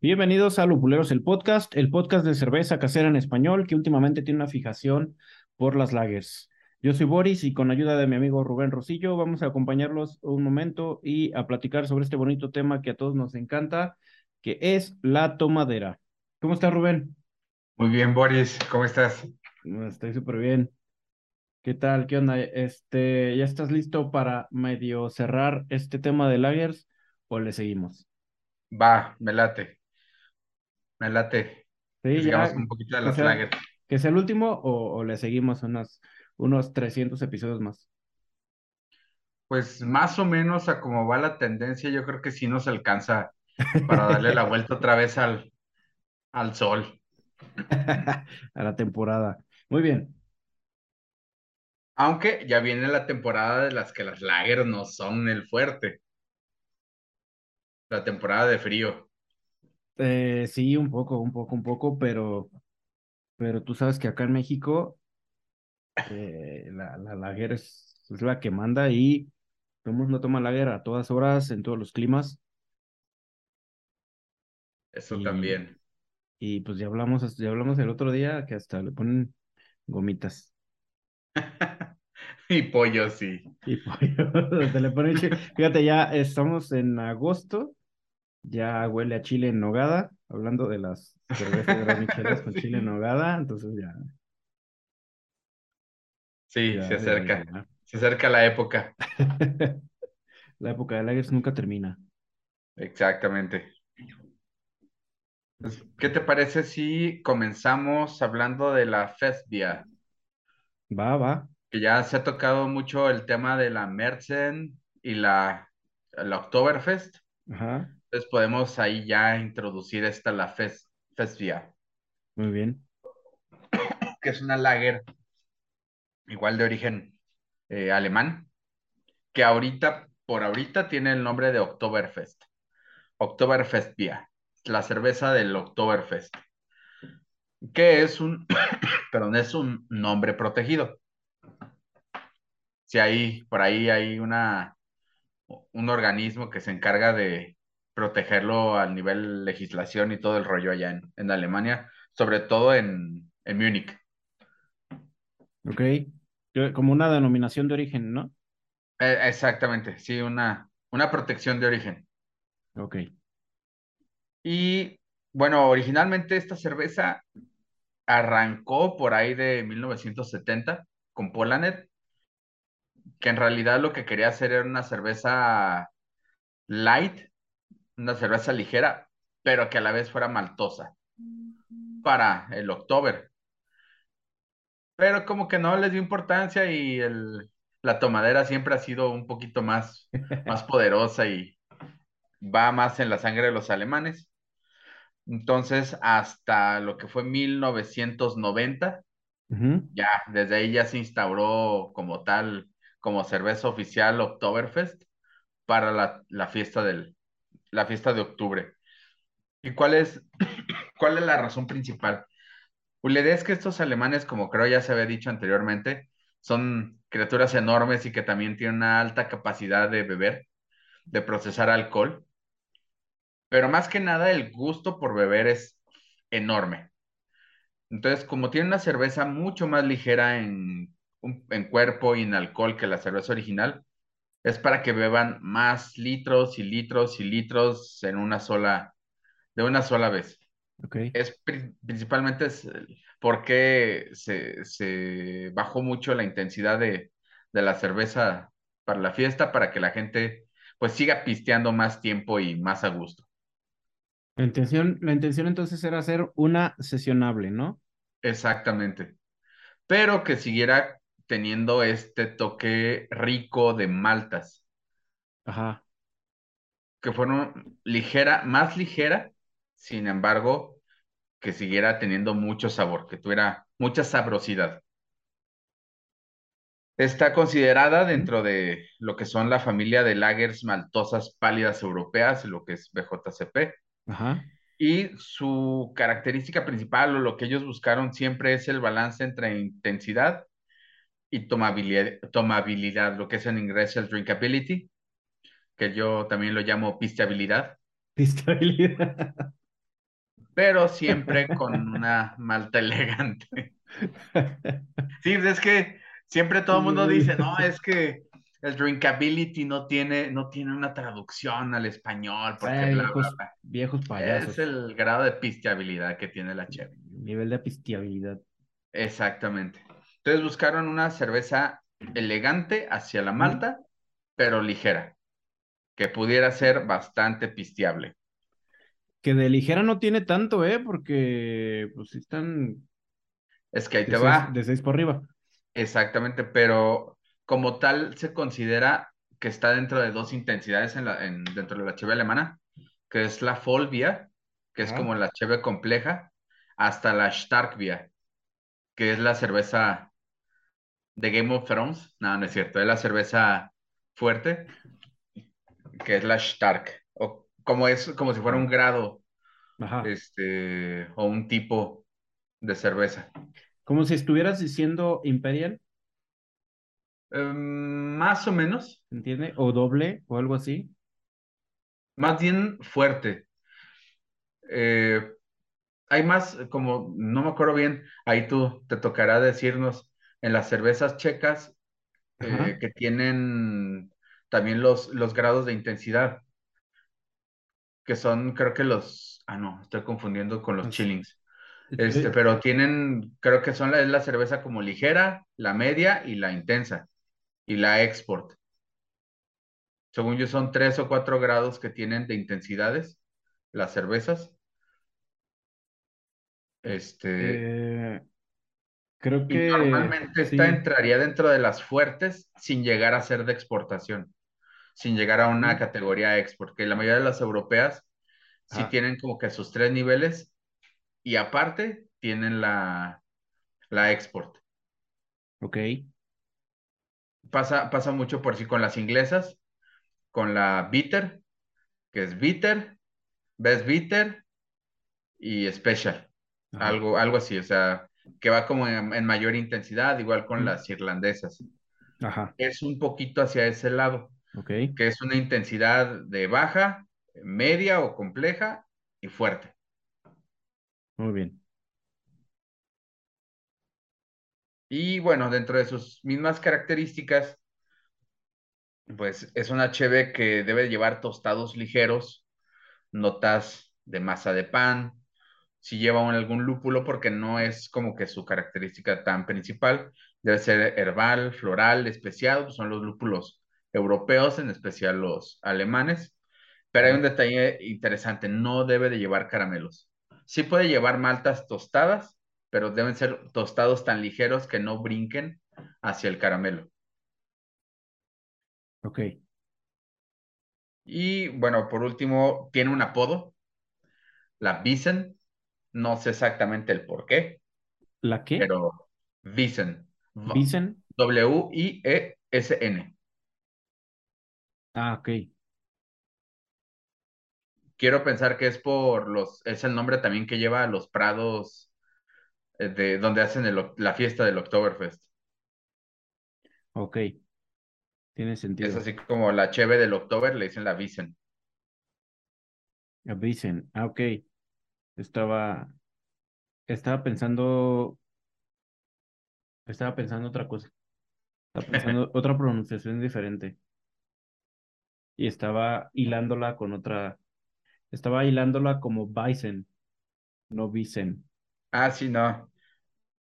Bienvenidos a Lupuleros, el podcast, el podcast de cerveza casera en español que últimamente tiene una fijación por las lagers. Yo soy Boris y con ayuda de mi amigo Rubén Rosillo vamos a acompañarlos un momento y a platicar sobre este bonito tema que a todos nos encanta, que es la tomadera. ¿Cómo estás, Rubén? Muy bien, Boris, ¿cómo estás? Estoy súper bien. ¿Qué tal? ¿Qué onda? Este, ¿ya estás listo para medio cerrar este tema de lagers o le seguimos? Va, me late. Me late. Sí, ya. un poquito de las sea, ¿Que sea el último o, le seguimos unos, unos 300 episodios más? Pues más o menos a cómo va la tendencia, yo creo que sí nos alcanza para darle la vuelta otra vez al, al sol. a la temporada. Muy bien. Aunque ya viene la temporada de las que las lagers no son el fuerte. La temporada de frío. Eh, sí, un poco, un poco, un poco, pero, pero tú sabes que acá en México eh, la, la es, la que manda y todo no toma guerra a todas horas, en todos los climas. Eso también. Y pues ya hablamos, ya hablamos el otro día que hasta le ponen gomitas. y pollo, sí. Y pollo. le. Fíjate, ya estamos en agosto ya huele a chile en nogada, hablando de las cervezas de michelas con chile en nogada, entonces ya. Sí, se acerca. se acerca la época. la época de lagers nunca termina. Exactamente. Pues, ¿Qué te parece si comenzamos hablando de la Festia? Va, va. Que ya se ha tocado mucho el tema de la Merzen y la, la Oktoberfest. Ajá. Entonces podemos ahí ya introducir esta, la Fes, Festia. Muy bien. Que es una lager igual de origen eh, alemán, que ahorita, por ahorita, tiene el nombre de Oktoberfest. Oktoberfest Beer, la cerveza del Oktoberfest, que es un, perdón, es un nombre protegido. Si hay, por ahí hay una, un organismo que se encarga de protegerlo al nivel legislación y todo el rollo allá en, Alemania, sobre todo en, en Múnich. Ok, como una denominación de origen, ¿no? Eh, exactamente, sí, una, una protección de origen. Ok. Y bueno, originalmente esta cerveza arrancó por ahí de 1970 con Polanet, que en realidad lo que quería hacer era una cerveza light, una cerveza ligera, pero que a la vez fuera maltosa para el October. Pero como que no les dio importancia y el, la tomadera siempre ha sido un poquito más, más poderosa y va más en la sangre de los alemanes. Entonces, hasta lo que fue 1990, ya desde ahí ya se instauró como tal, como cerveza oficial Oktoberfest para la, la fiesta del, la fiesta de octubre. ¿Y cuál es, cuál es la razón principal? Es que estos alemanes, como creo ya se había dicho anteriormente, son criaturas enormes y que también tienen una alta capacidad de beber, de procesar alcohol. Pero más que nada, el gusto por beber es enorme. Entonces, como tiene una cerveza mucho más ligera en, en cuerpo y en alcohol que la cerveza original, es para que beban más litros y litros y litros en una sola, de una sola vez. Okay. Es principalmente porque se, se, bajó mucho la intensidad de, de, la cerveza para la fiesta, para que la gente pues siga pisteando más tiempo y más a gusto. La intención, la intención entonces era hacer una sesionable, ¿no? Exactamente. Pero que siguiera teniendo este toque rico de maltas. Ajá. Que fueron ligera, más ligera, sin embargo, que siguiera teniendo mucho sabor, que tuviera mucha sabrosidad. Está considerada dentro de lo que son la familia de lagers maltosas pálidas europeas, lo que es BJCP. Ajá. Y su característica principal o lo que ellos buscaron siempre es el balance entre intensidad y tomabilidad, tomabilidad lo que es en inglés el drinkability, que yo también lo llamo pisteabilidad. Pisteabilidad. Pero siempre con una malta elegante. Sí, es que siempre todo el mundo dice, no, es que el drinkability no tiene, no tiene una traducción al español, porque Ay, bla, viejos, bla, bla. viejos payasos. Es el grado de pisteabilidad que tiene la cheve. Nivel de pisteabilidad. Exactamente. Entonces buscaron una cerveza elegante hacia la malta, pero ligera, que pudiera ser bastante pisteable. Que de ligera no tiene tanto, ¿eh? Porque pues sí están Es que ahí te seis, va. de seis por arriba. Exactamente, pero como tal se considera que está dentro de dos intensidades en la, en- dentro de la cheve alemana, que es la Vollbier, que es Ajá. como la cheve compleja, hasta la Starkbier, que es la cerveza de Game of Thrones. No, no es cierto, es la cerveza fuerte, que es la Stark, como es como si fuera un grado, Ajá. este, o un tipo de cerveza. Como si estuvieras diciendo Imperial, Em, más o menos, ¿entiende? O doble o algo así. más bien fuerte. Eh, hay más, como no me acuerdo bien, ahí tú te tocará decirnos en las cervezas checas eh, que tienen también los, los grados de intensidad, que son, creo que los, ah, no, estoy confundiendo con los chillings. Este, pero tienen, creo que son la, es la cerveza como ligera, la media y la intensa, y la export. Según yo, son tres o cuatro grados que tienen de intensidades las cervezas. Este, eh, creo y que normalmente esta entraría dentro de las fuertes sin llegar a ser de exportación, sin llegar a una categoría export, que la mayoría de las europeas sí tienen como que sus tres niveles y aparte tienen la, la export. Ok. Pasa, pasa mucho por sí con las inglesas, con la bitter, que es bitter, best bitter y special. Algo, algo así, o sea, que va como en, en mayor intensidad, igual con las irlandesas. Ajá. Es un poquito hacia ese lado, Que es una intensidad de baja, media o compleja y fuerte. Muy bien. Y bueno, dentro de sus mismas características, pues es una cheve que debe llevar tostados ligeros, notas de masa de pan, si lleva un- algún lúpulo, porque no es como que su característica tan principal, debe ser herbal, floral, especiado, son los lúpulos europeos, en especial los alemanes. Pero hay un detalle interesante, no debe de llevar caramelos. Sí puede llevar maltas tostadas, pero deben ser tostados tan ligeros que no brinquen hacia el caramelo. Ok. Y bueno, por último, tiene un apodo, la Bisen. No sé exactamente el por qué, ¿La qué? pero Bisen. V- ¿Bisen? W-I-E-S-N. Ah, ok. Quiero pensar que es por los, es el nombre también que lleva a los prados eh, de donde hacen el la fiesta del Oktoberfest. Ok. Tiene Es sentido. así como la cheve del Oktober, le dicen la Bisen. A Bisen. Ah, ok. Estaba, estaba pensando, estaba pensando otra cosa. Estaba pensando otra pronunciación diferente. Y estaba hilándola con otra, estaba hilándola como Bison, no Bisen. Ah, sí, no.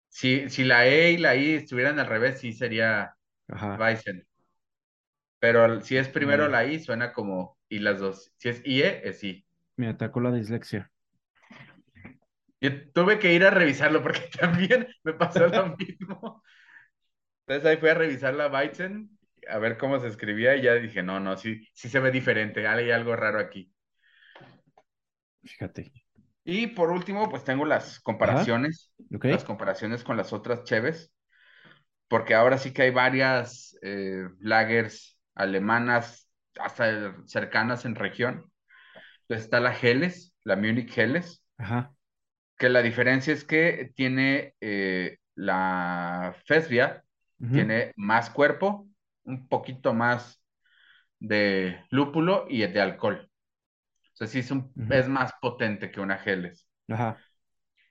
Si, si la E y la I estuvieran al revés, sí sería Ajá. Bison. Pero si es primero Me, la I, suena como I las dos. Si es IE, es I. me atacó la dislexia. Yo tuve que ir a revisarlo porque también me pasó lo mismo. Entonces ahí fui a revisar la Bison, a ver cómo se escribía y ya dije, no, no, sí, sí se ve diferente, hay algo raro aquí. Fíjate. Y por último, pues tengo las comparaciones, Ok. las comparaciones con las otras cheves. porque ahora sí que hay varias eh, lagers alemanas hasta cercanas en región. Entonces está la Helles, la Munich Helles, Ajá. que la diferencia es que tiene eh, la Fesvia, ujú, tiene más cuerpo, un poquito más de lúpulo y de alcohol. O sea, sí es, un- es más potente que una Helles. Ajá.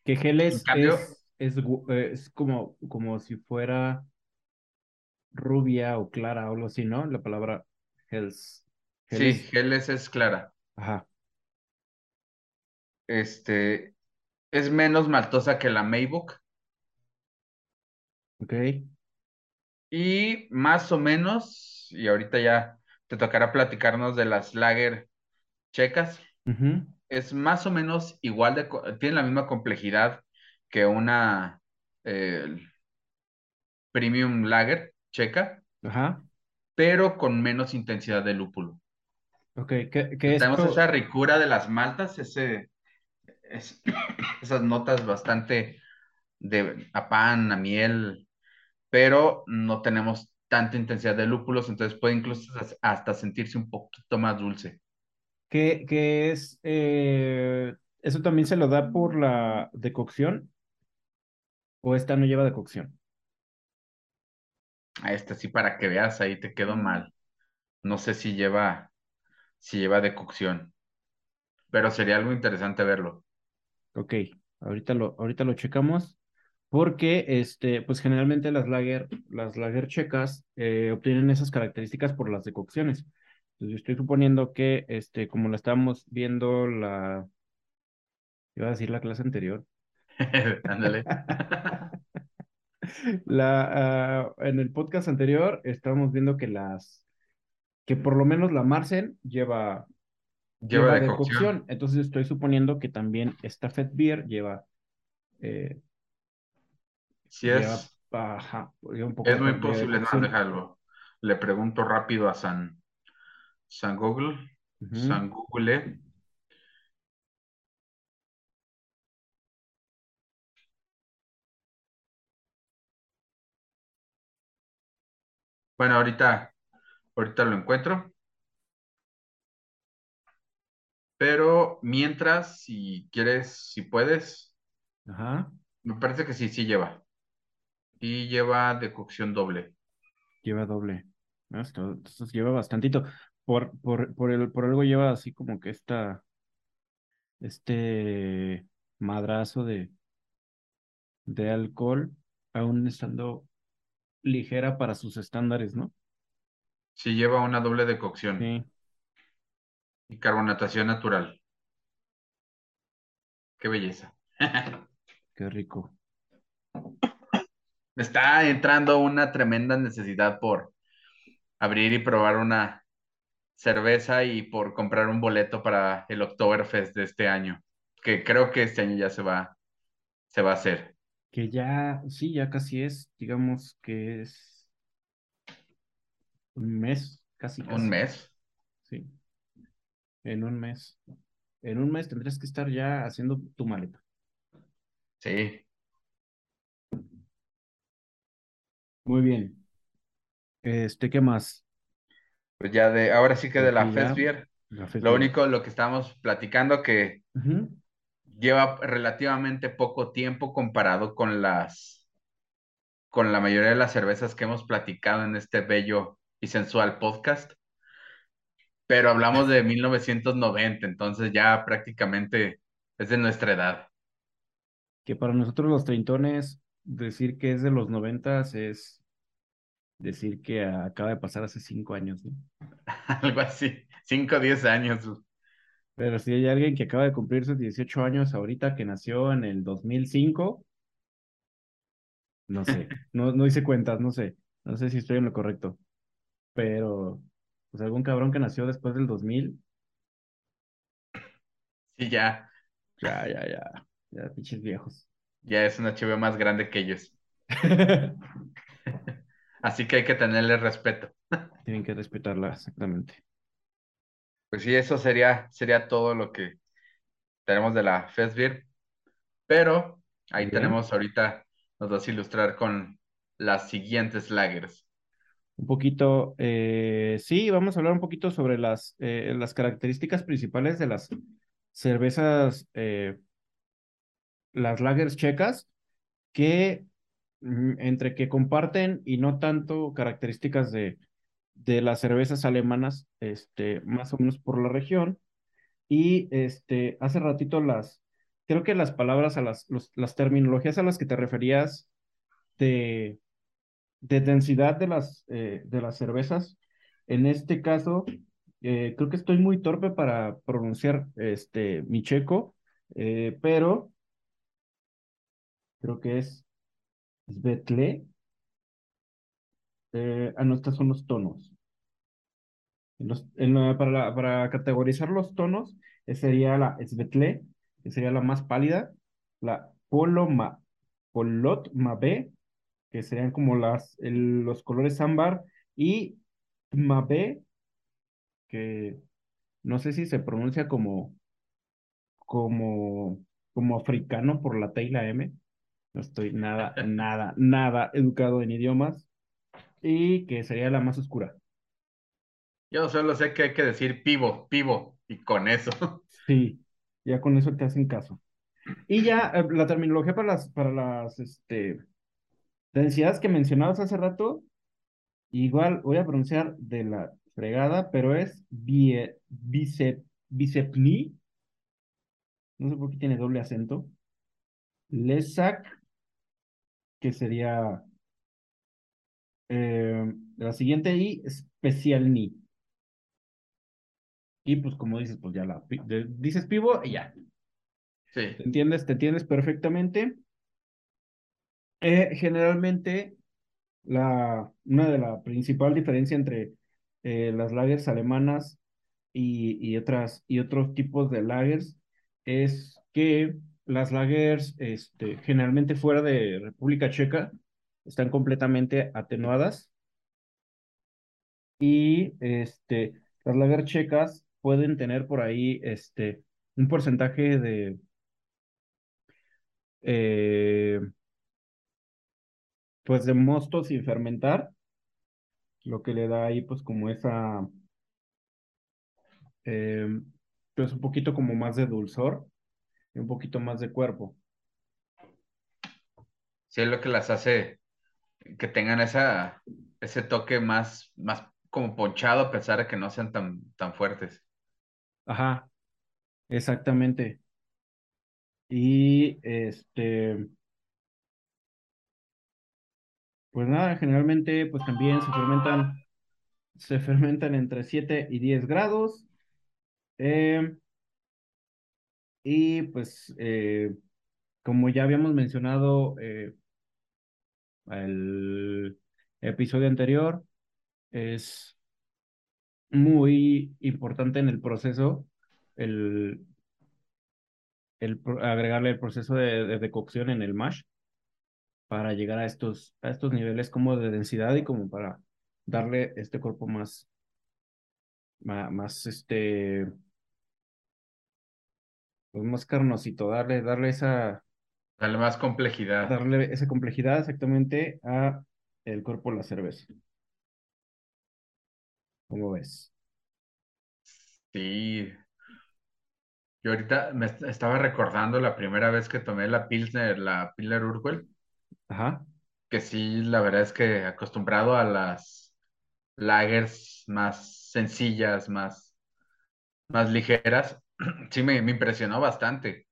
Que Geles cambio, es, eh, es como, como si fuera rubia o clara o algo así, ¿no? La palabra Hels. sí, Geles. Helles es clara. Ajá. Este, es menos maltosa que la Maybook Ok. Y más o menos, y ahorita ya te tocará platicarnos de las lager checas, es más o menos igual de, tiene la misma complejidad que una eh, premium lager checa, Ajá. pero con menos intensidad de lúpulo. Ok. Que, que Tenemos esa ricura de las maltas, ese, es- esas notas bastante de a pan, a miel, pero no tenemos tanta intensidad de lúpulos, entonces puede incluso hasta sentirse un poquito más dulce. Que, que es. eh, ¿eso también se lo da por la decocción? ¿O esta no lleva decocción? A esta sí, para que veas, ahí te quedó mal. No sé si lleva, si lleva decocción, pero sería algo interesante verlo. Ok. Ahorita lo, ahorita lo checamos. Porque, este, pues generalmente las lager, las lager checas eh, obtienen esas características por las decocciones. Entonces, yo estoy suponiendo que, este, como la estábamos viendo la, iba a decir la clase anterior, Ándale. la, ah, en el podcast anterior estábamos viendo que las, que por lo menos la Marsen lleva, Lleva lleva decocción. decocción. Entonces, estoy suponiendo que también esta Fat Beer lleva, eh, Si lleva, es, ajá, lleva un poco es muy de posible, decocción. déjalo. Le pregunto rápido a San, San Google. San Google. Bueno, ahorita, ahorita lo encuentro, pero mientras, si quieres, si puedes, Ajá. me parece que sí, sí lleva. Y lleva decocción doble. Lleva doble. Esto, esto lleva bastantito. Por, por, por, el, por algo lleva así como que esta, este madrazo de, de alcohol, aún estando ligera para sus estándares, ¿no? Sí lleva una doble decocción Sí, y carbonatación natural. Qué belleza. qué rico. Me está entrando una tremenda necesidad por abrir y probar una cerveza y por comprar un boleto para el Oktoberfest de este año, que creo que este año ya se va, se va a hacer. Que ya, sí, ya casi es, digamos que es un mes, casi, Un casi. mes. Sí, en un mes. En un mes tendrás que estar ya haciendo tu maleta. Sí. Muy bien. Este, ¿qué más? Pues ya de, ahora sí que de la la lo único, lo que estamos platicando que lleva relativamente poco tiempo comparado con las, con la mayoría de las cervezas que hemos platicado en este bello y sensual podcast. Pero hablamos de 1990, entonces ya prácticamente es de nuestra edad. que para nosotros los treintones, decir que es de los noventas es decir que acaba de pasar hace cinco años, ¿no? Algo así, 5 o 10 años. Pero si hay alguien que acaba de cumplir sus 18 años ahorita, que nació en el 2005, no sé, no, no hice cuentas, no sé, no sé si estoy en lo correcto, pero pues algún cabrón que nació después del 2000, Sí, ya, ya, ya, ya, ya, pinches viejos. Ya es una HBO más grande que ellos. Así que hay que tenerle respeto. Tienen que respetarla, exactamente. Pues sí, eso sería, sería todo lo que tenemos de la Festbier. Pero ahí bien. tenemos ahorita, nos vas a ilustrar con las siguientes lagers. Un poquito, eh, sí, vamos a hablar un poquito sobre las, eh, las características principales de las cervezas, eh, las lagers checas, que mm, entre que comparten y no tanto características de, de las cervezas alemanas, este, más o menos por la región. Y este, hace ratito las, creo que las palabras a las, las terminologías a las que te referías de, de densidad de las, eh, de las cervezas, en este caso, eh, creo que estoy muy torpe para pronunciar este, mi checo, eh, pero creo que es Svetle. ah, no, estos son los tonos. para, para categorizar los tonos, sería la Svetle, que sería la más pálida, la Poloma, Polot Mabe, que serían como las, los colores ámbar, y Mabe, que no sé si se pronuncia como, como, como africano por la T y la M. No estoy nada, nada, nada educado en idiomas. Y que sería la más oscura. Yo solo sé que hay que decir pivo, pivo, y con eso. Sí, ya con eso te hacen caso. Y ya eh, la terminología para las, para las este, densidades que mencionabas hace rato, igual voy a pronunciar de la fregada, pero es bicepni. No sé por qué tiene doble acento. Lesak, que sería eh, la siguiente, y specialni. Y pues como dices, pues ya la dices pivo y ya. Sí. ¿Te entiendes? ¿Te entiendes perfectamente? Eh, generalmente, la, una de la principal diferencia entre eh, las lagers alemanas y, y, otras, y otros tipos de lagers es que las lagers este, generalmente fuera de República Checa están completamente atenuadas. Y este, las lagers checas pueden tener por ahí este, un porcentaje de eh, pues de mosto sin fermentar, lo que le da ahí pues como esa, eh, pues un poquito como más de dulzor y un poquito más de cuerpo. Sí, es lo que las hace que tengan esa, ese toque más, más como ponchado a pesar de que no sean tan, tan fuertes. Ajá, exactamente. Y este, pues nada, generalmente pues también se fermentan, se fermentan entre 7 y 10 grados. Eh, y pues eh, como ya habíamos mencionado eh, el episodio anterior, es muy importante en el proceso el, el agregarle el proceso de, de, cocción en el mash para llegar a estos, a estos niveles como de densidad y como para darle este cuerpo más, más este, pues más carnosito, darle, darle esa... Darle más complejidad. Darle esa complejidad exactamente a el cuerpo de la cerveza. ¿Cómo ves? Sí. Yo ahorita me estaba recordando la primera vez que tomé la Pilsner, la Pilsner Urquell. Ajá. Que sí, la verdad es que acostumbrado a las lagers más sencillas, más, más ligeras, sí me, me impresionó bastante.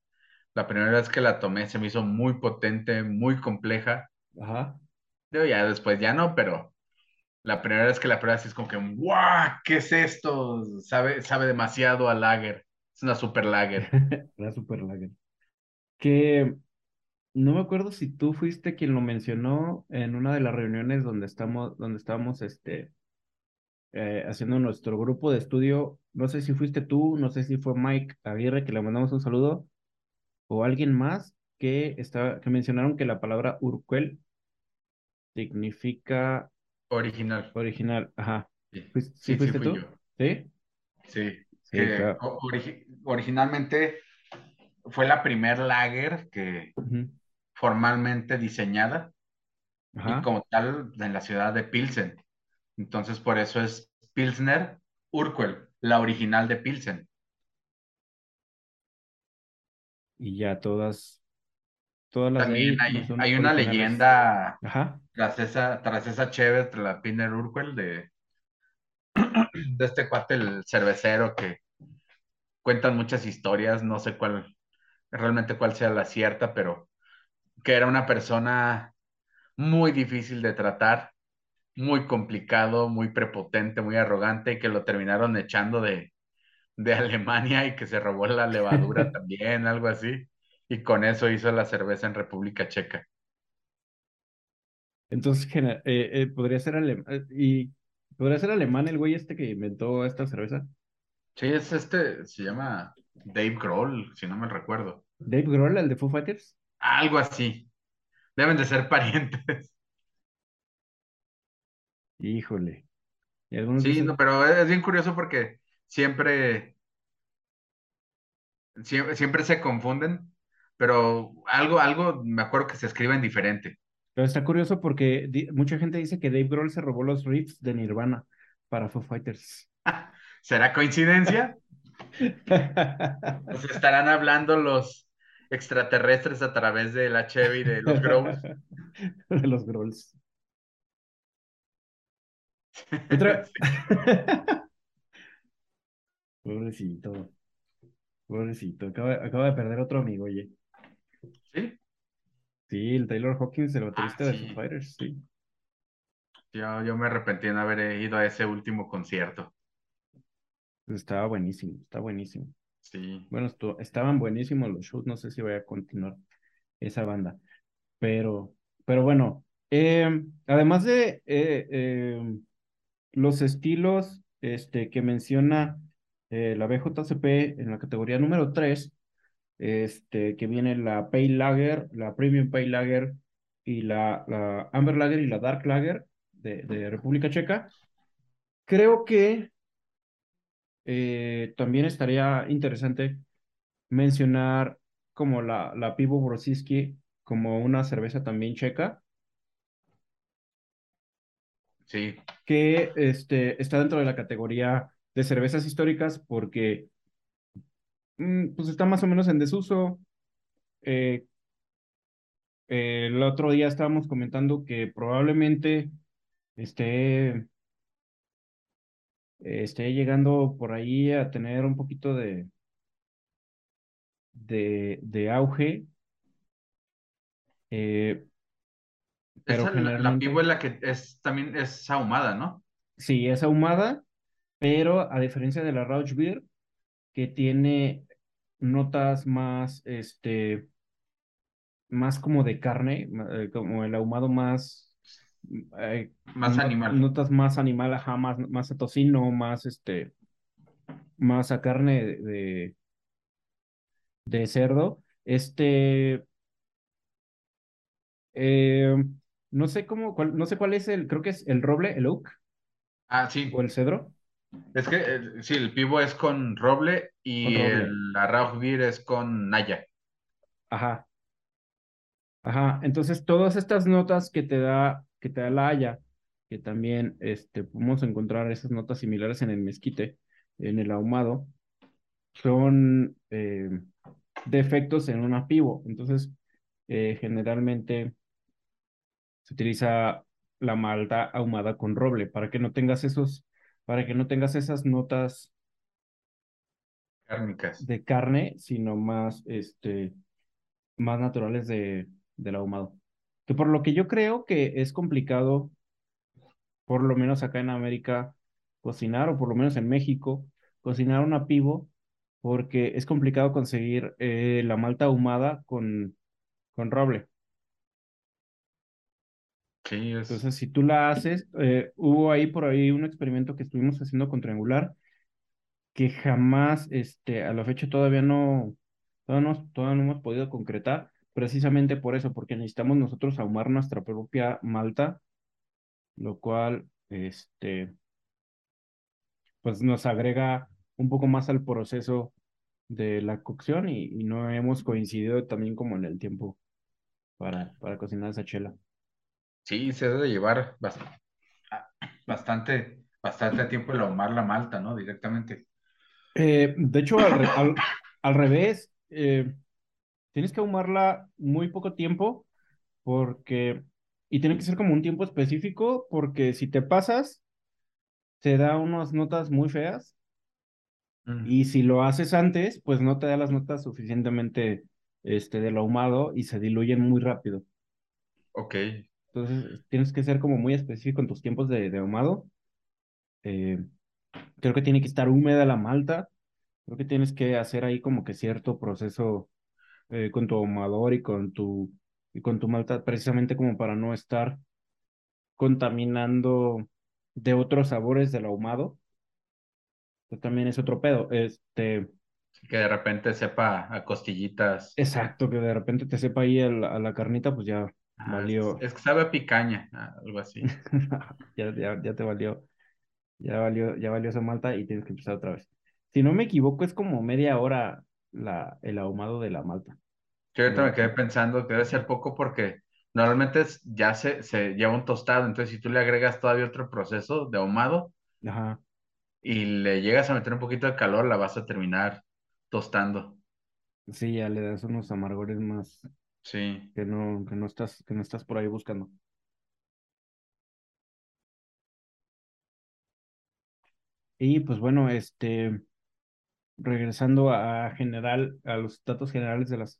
La primera vez que la tomé se me hizo muy potente, muy compleja. Ajá. Yo ya después ya no, pero la primera vez que la pruebas es como que, ¡guau! ¿Qué es esto? Sabe, sabe demasiado a lager. Es una super lager. una super lager. Que no me acuerdo si tú fuiste quien lo mencionó en una de las reuniones donde estamos, donde estábamos este, eh, haciendo nuestro grupo de estudio. No sé si fuiste tú, no sé si fue Mike Aguirre, que le mandamos un saludo, o alguien más que, está, que mencionaron que la palabra Urquell significa Original. Original, ajá. Sí, sí, fuiste tú? ¿Sí? Sí. originalmente fue la primer lager que formalmente diseñada y como tal en la ciudad de Pilsen. Entonces por eso es Pilsner Urquell, la original de Pilsen. Y ya todas, todas las También hay, una leyenda tras esa, tras esa chévere, la Pilsner Urquell de, de este cuate, el cervecero, que cuentan muchas historias, no sé cuál, realmente cuál sea la cierta, pero que era una persona muy difícil de tratar, muy complicado, muy prepotente, muy arrogante, y que lo terminaron echando de, de Alemania y que se robó la levadura también, algo así, y con eso hizo la cerveza en República Checa. Entonces, eh, eh, podría ser alemán, eh, y podría ser alemán el güey este que inventó esta cerveza. Sí, es este, se llama Dave Grohl, si no me recuerdo. Dave Grohl, el de Foo Fighters. Algo así. Deben de ser parientes. Híjole. sí, pero es bien curioso porque siempre, siempre, siempre se confunden, pero algo, algo me acuerdo que se escriben diferente. Pero está curioso porque mucha gente dice que Dave Grohl se robó los riffs de Nirvana para Foo Fighters. ¿Será coincidencia? Pues estarán hablando los extraterrestres a través de la Chevy de los Growls. De los Growls. Pobrecito. Pobrecito. Acaba, de perder otro amigo, oye. ¿Sí? Sí, el Taylor Hawkins, el baterista ah, de Foo Fighters, sí. Yo, yo me arrepentí de haber ido a ese último concierto. Estaba buenísimo, está buenísimo. Sí. Bueno, estaban buenísimos los shows, no sé si voy a continuar esa banda, pero, pero bueno, eh, además de eh, eh, los estilos este, que menciona la BJCP en la categoría número 3, este, que viene la Pale Lager, la Premium Pale Lager y la, la Amber Lager y la Dark Lager de, República Checa, creo que eh, también estaría interesante mencionar como la, la Pivo Brosiski como una cerveza también checa. Que este, está dentro de la categoría de cervezas históricas porque mm, pues está más o menos en desuso. Eh, el otro día estábamos comentando que probablemente esté esté llegando por ahí a tener un poquito de, de, de auge. Eh, pero generalmente... La la que es, también es ahumada, ¿no? Sí, es ahumada, pero a diferencia de la Rauch Beer, que tiene notas más, este, más como de carne, eh, como el ahumado más más animal. Notas más animal, ajá, más, más a tocino, más este, más a carne de, de cerdo. Este, eh, no sé cómo, cuál, no sé cuál es el, creo que es el roble, el oak. Ah, sí. O el cedro. Es que eh, sí, el pivo es con roble y el, la beer es con naya. Ajá. Ajá. Entonces, todas estas notas que te da que te da la Haya, que también este, podemos encontrar esas notas similares en el mezquite, en el ahumado, son eh, defectos en un apivo. Entonces, eh, generalmente se utiliza la malta ahumada con roble para que no tengas esos, para que no tengas esas notas cárnicas de carne, sino más, este, más naturales de, del ahumado que por lo que yo creo que es complicado, por lo menos acá en América, cocinar, o por lo menos en México, cocinar una pivo, porque es complicado conseguir eh, la malta ahumada con, con roble. Entonces, si tú la haces, eh, hubo ahí por ahí un experimento que estuvimos haciendo con triangular, que jamás, este, a la fecha todavía no, todavía no, todavía no hemos podido concretar, precisamente por eso, porque necesitamos nosotros ahumar nuestra propia malta, lo cual, este, pues nos agrega un poco más al proceso de la cocción y, no hemos coincidido también como en el tiempo para, para cocinar esa chela. Sí, se debe de llevar bast- bastante, bastante tiempo el ahumar la malta, ¿no? Directamente. Eh, de hecho, al, re- al, al revés, eh, tienes que ahumarla muy poco tiempo porque, y tiene que ser como un tiempo específico porque si te pasas, te da unas notas muy feas Mm, y si lo haces antes, pues no te da las notas suficientemente este, del ahumado y se diluyen muy rápido. ok, Entonces, tienes que ser como muy específico en tus tiempos de, de ahumado. Eh, creo que tiene que estar húmeda la malta. Creo que tienes que hacer ahí como que cierto proceso eh, con tu ahumador y con tu, y con tu malta, precisamente como para no estar contaminando de otros sabores del ahumado. Que también es otro pedo. Este, que de repente sepa a costillitas. exacto, que de repente te sepa ahí el- a la carnita, pues ya valió. es que sabe a picaña, algo así. Ya, ya, ya te valió. Ya valió, ya valió esa malta y tienes que empezar otra vez. Si no me equivoco, es como media hora la, el ahumado de la malta. Yo ahorita me quedé pensando que debe ser poco porque normalmente ya se, se lleva un tostado, entonces si tú le agregas todavía otro proceso de ahumado ajá. y le llegas a meter un poquito de calor, la vas a terminar tostando. Sí, ya le das unos amargores más Sí, que no, que no estás, que no estás por ahí buscando. Y pues bueno, este, regresando a general, a los datos generales de las,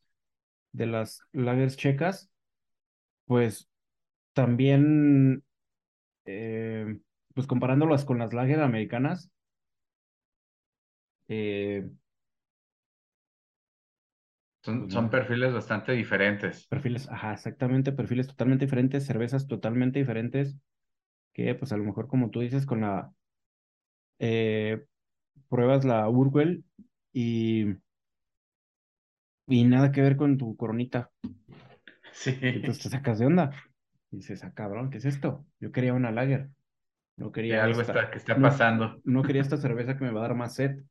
de las lagers checas, pues también, eh, pues comparándolas con las lager americanas, eh, son, pues son perfiles bastante diferentes. perfiles, ajá, exactamente, perfiles totalmente diferentes, cervezas totalmente diferentes, que pues a lo mejor como tú dices, con la, eh, pruebas la Urquell y, y nada que ver con tu coronita. Sí, Y entonces te sacas de onda. Y dices, ah, cabrón, ¿qué es esto? Yo quería una lager. No que quería algo esta. está, que está No, pasando no quería esta cerveza que me va a dar más sed.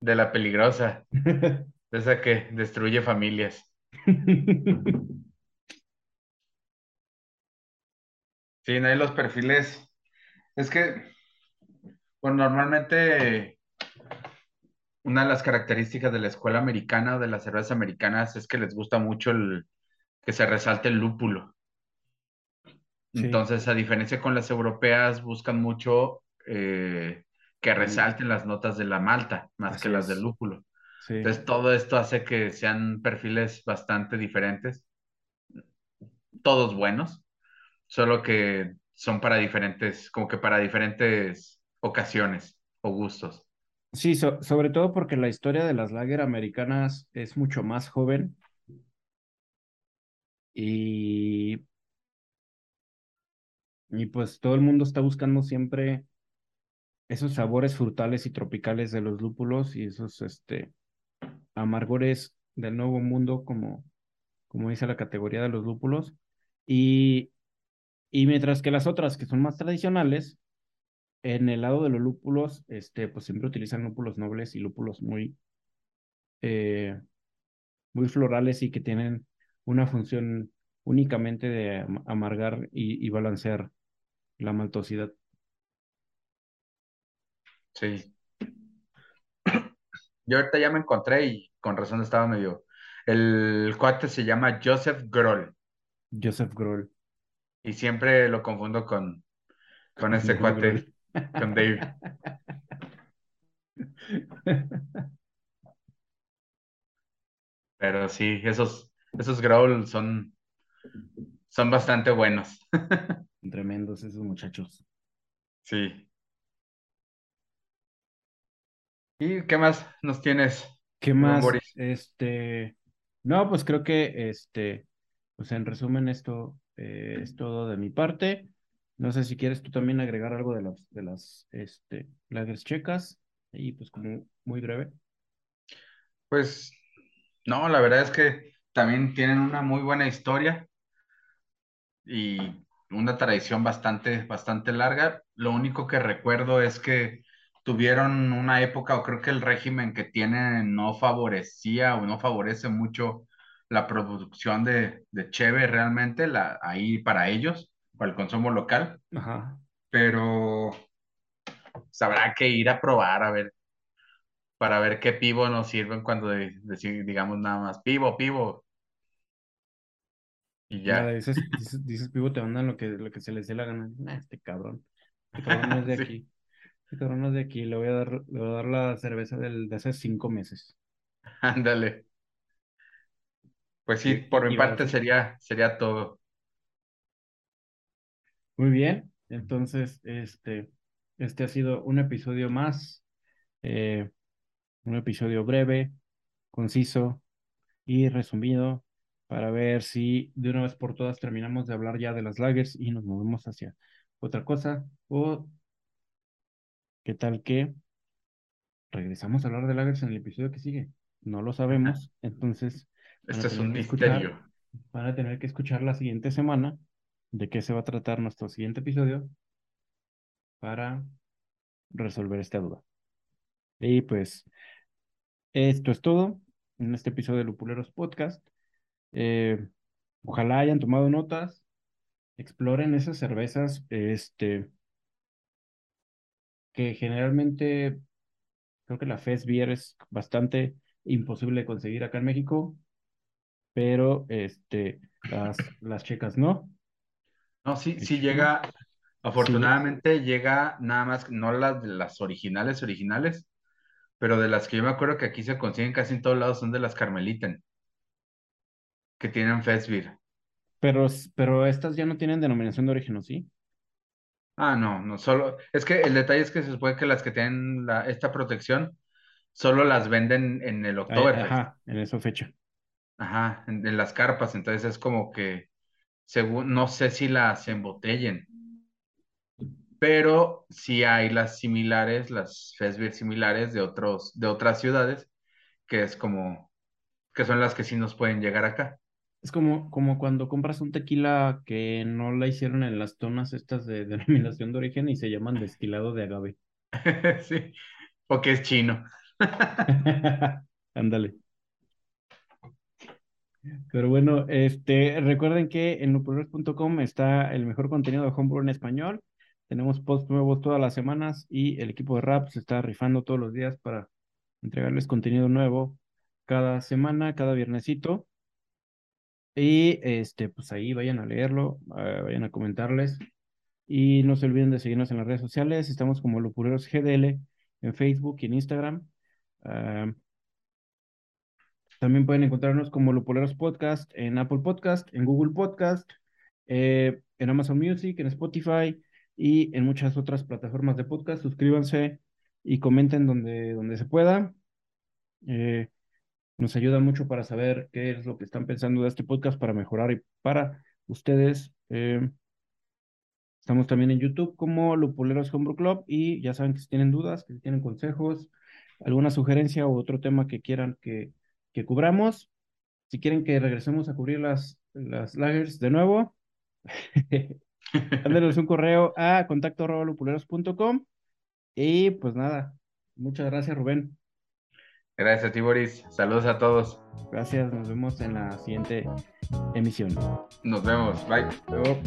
de la peligrosa, esa que destruye familias. Sí, no hay los perfiles. Es que, bueno, normalmente una de las características de la escuela americana o de las cervezas americanas es que les gusta mucho el que se resalte el lúpulo. Sí, Entonces, a diferencia con las europeas, buscan mucho eh, que resalten las notas de la malta más que las del lúpulo. Sí. Entonces, todo esto hace que sean perfiles bastante diferentes, todos buenos, solo que son para diferentes, como que para diferentes ocasiones o gustos. Sí, so- sobre todo porque la historia de las lager americanas es mucho más joven y, y pues todo el mundo está buscando siempre esos sabores frutales y tropicales de los lúpulos y esos este, amargores del nuevo mundo, como, como dice la categoría de los lúpulos. Y, y mientras que las otras, que son más tradicionales, en el lado de los lúpulos, este, pues siempre utilizan lúpulos nobles y lúpulos muy, eh, muy florales y que tienen una función únicamente de am- amargar y balancear la maltosidad. Sí. Yo ahorita ya me encontré y con razón estaba medio. El cuate se llama Joseph Groll Joseph Grohl, y siempre lo confundo con, con este cuate, con Dave. Pero sí, esos, esos Growl son, son bastante buenos. Tremendos esos muchachos. Sí. ¿Y qué más nos tienes, ¿Qué buen más? Boris? Este, no, pues creo que este, pues en resumen esto eh, es todo de mi parte. No sé si quieres tú también agregar algo de las de las este lagers checas y pues como muy breve. Pues no, la verdad es que también tienen una muy buena historia. y una tradición bastante, bastante larga. Lo único que recuerdo es que tuvieron una época, o creo que el régimen que tienen no favorecía o no favorece mucho la producción de, de cheve realmente, la, ahí para ellos, para el consumo local. Ajá. Pero sabrá que ir a probar a ver, para ver qué pivo nos sirven cuando de- deci- digamos nada más, pivo, pivo. Y Nada, ya. dices, dices, dices pivo, te mandan lo que, lo que se les dé la gana. Nah, este cabrón. Este cabrón no es de Sí. aquí. De aquí. Le voy a dar, le voy a dar la cerveza del, de hace cinco meses. Ándale. Pues sí, por mi parte sería, sería todo. Muy bien. Entonces, este, este ha sido un episodio más. eh, un episodio breve, conciso y resumido para ver si de una vez por todas terminamos de hablar ya de las lagers y nos movemos hacia otra cosa o qué tal que regresamos a hablar de lagers en el episodio que sigue. No lo sabemos, entonces Esto es tener un que escuchar, misterio. van a tener que escuchar la siguiente semana de qué se va a tratar nuestro siguiente episodio para resolver esta duda. Y pues esto es todo en este episodio de Lupuleros Podcast. Eh, ojalá hayan tomado notas, exploren esas cervezas, este, que generalmente creo que la Fest Beer es bastante imposible de conseguir acá en México, pero este, las, las checas no. No, sí, sí chico, llega, sí, afortunadamente llega nada más, no las de las originales, originales, pero de las que yo me acuerdo que aquí se consiguen casi en todos lados son de las Carmeliten, que tienen Festbeer. pero, pero estas ya no tienen denominación de origen, ¿o sí? Ah, no, no, solo, es que el detalle es que se supone que las que tienen la, esta protección solo las venden en el Ay, Oktoberfest, Ajá, en esa fecha. ajá, en, en las carpas, entonces es como que, según, no sé si las embotellen, pero sí hay las similares, las Festbier similares de otros, de otras ciudades, que es como, que son las que sí nos pueden llegar acá. Es como, como cuando compras un tequila que no la hicieron en las tonas estas de denominación de origen y se llaman destilado de agave. Sí, o que es chino. Ándale. Pero bueno, este, recuerden que en lupuleros.com está el mejor contenido de Homebrew en español. Tenemos posts nuevos todas las semanas y el equipo de rap se está rifando todos los días para entregarles contenido nuevo cada semana, cada viernesito. Y este, pues ahí vayan a leerlo, eh, vayan a comentarles. Y no se olviden de seguirnos en las redes sociales. Estamos como Lupuleros GDL en Facebook y en Instagram. Ah, también pueden encontrarnos como Lupuleros Podcast en Apple Podcast, en Google Podcast, eh, en Amazon Music, en Spotify y en muchas otras plataformas de podcast. Suscríbanse y comenten donde, donde se pueda. Eh, nos ayuda mucho para saber qué es lo que están pensando de este podcast para mejorar y para ustedes. Eh, estamos también en YouTube como Lupuleros Homebrew Club y ya saben que si tienen dudas, que si tienen consejos, alguna sugerencia o otro tema que quieran que, que cubramos, si quieren que regresemos a cubrir las, las lagers de nuevo, mándenos un correo a contacto arroba lupuleros.com y pues nada, muchas gracias Rubén. Gracias a ti, Boris. Saludos a todos. Gracias, nos vemos en la siguiente emisión. Nos vemos. Bye. Luego.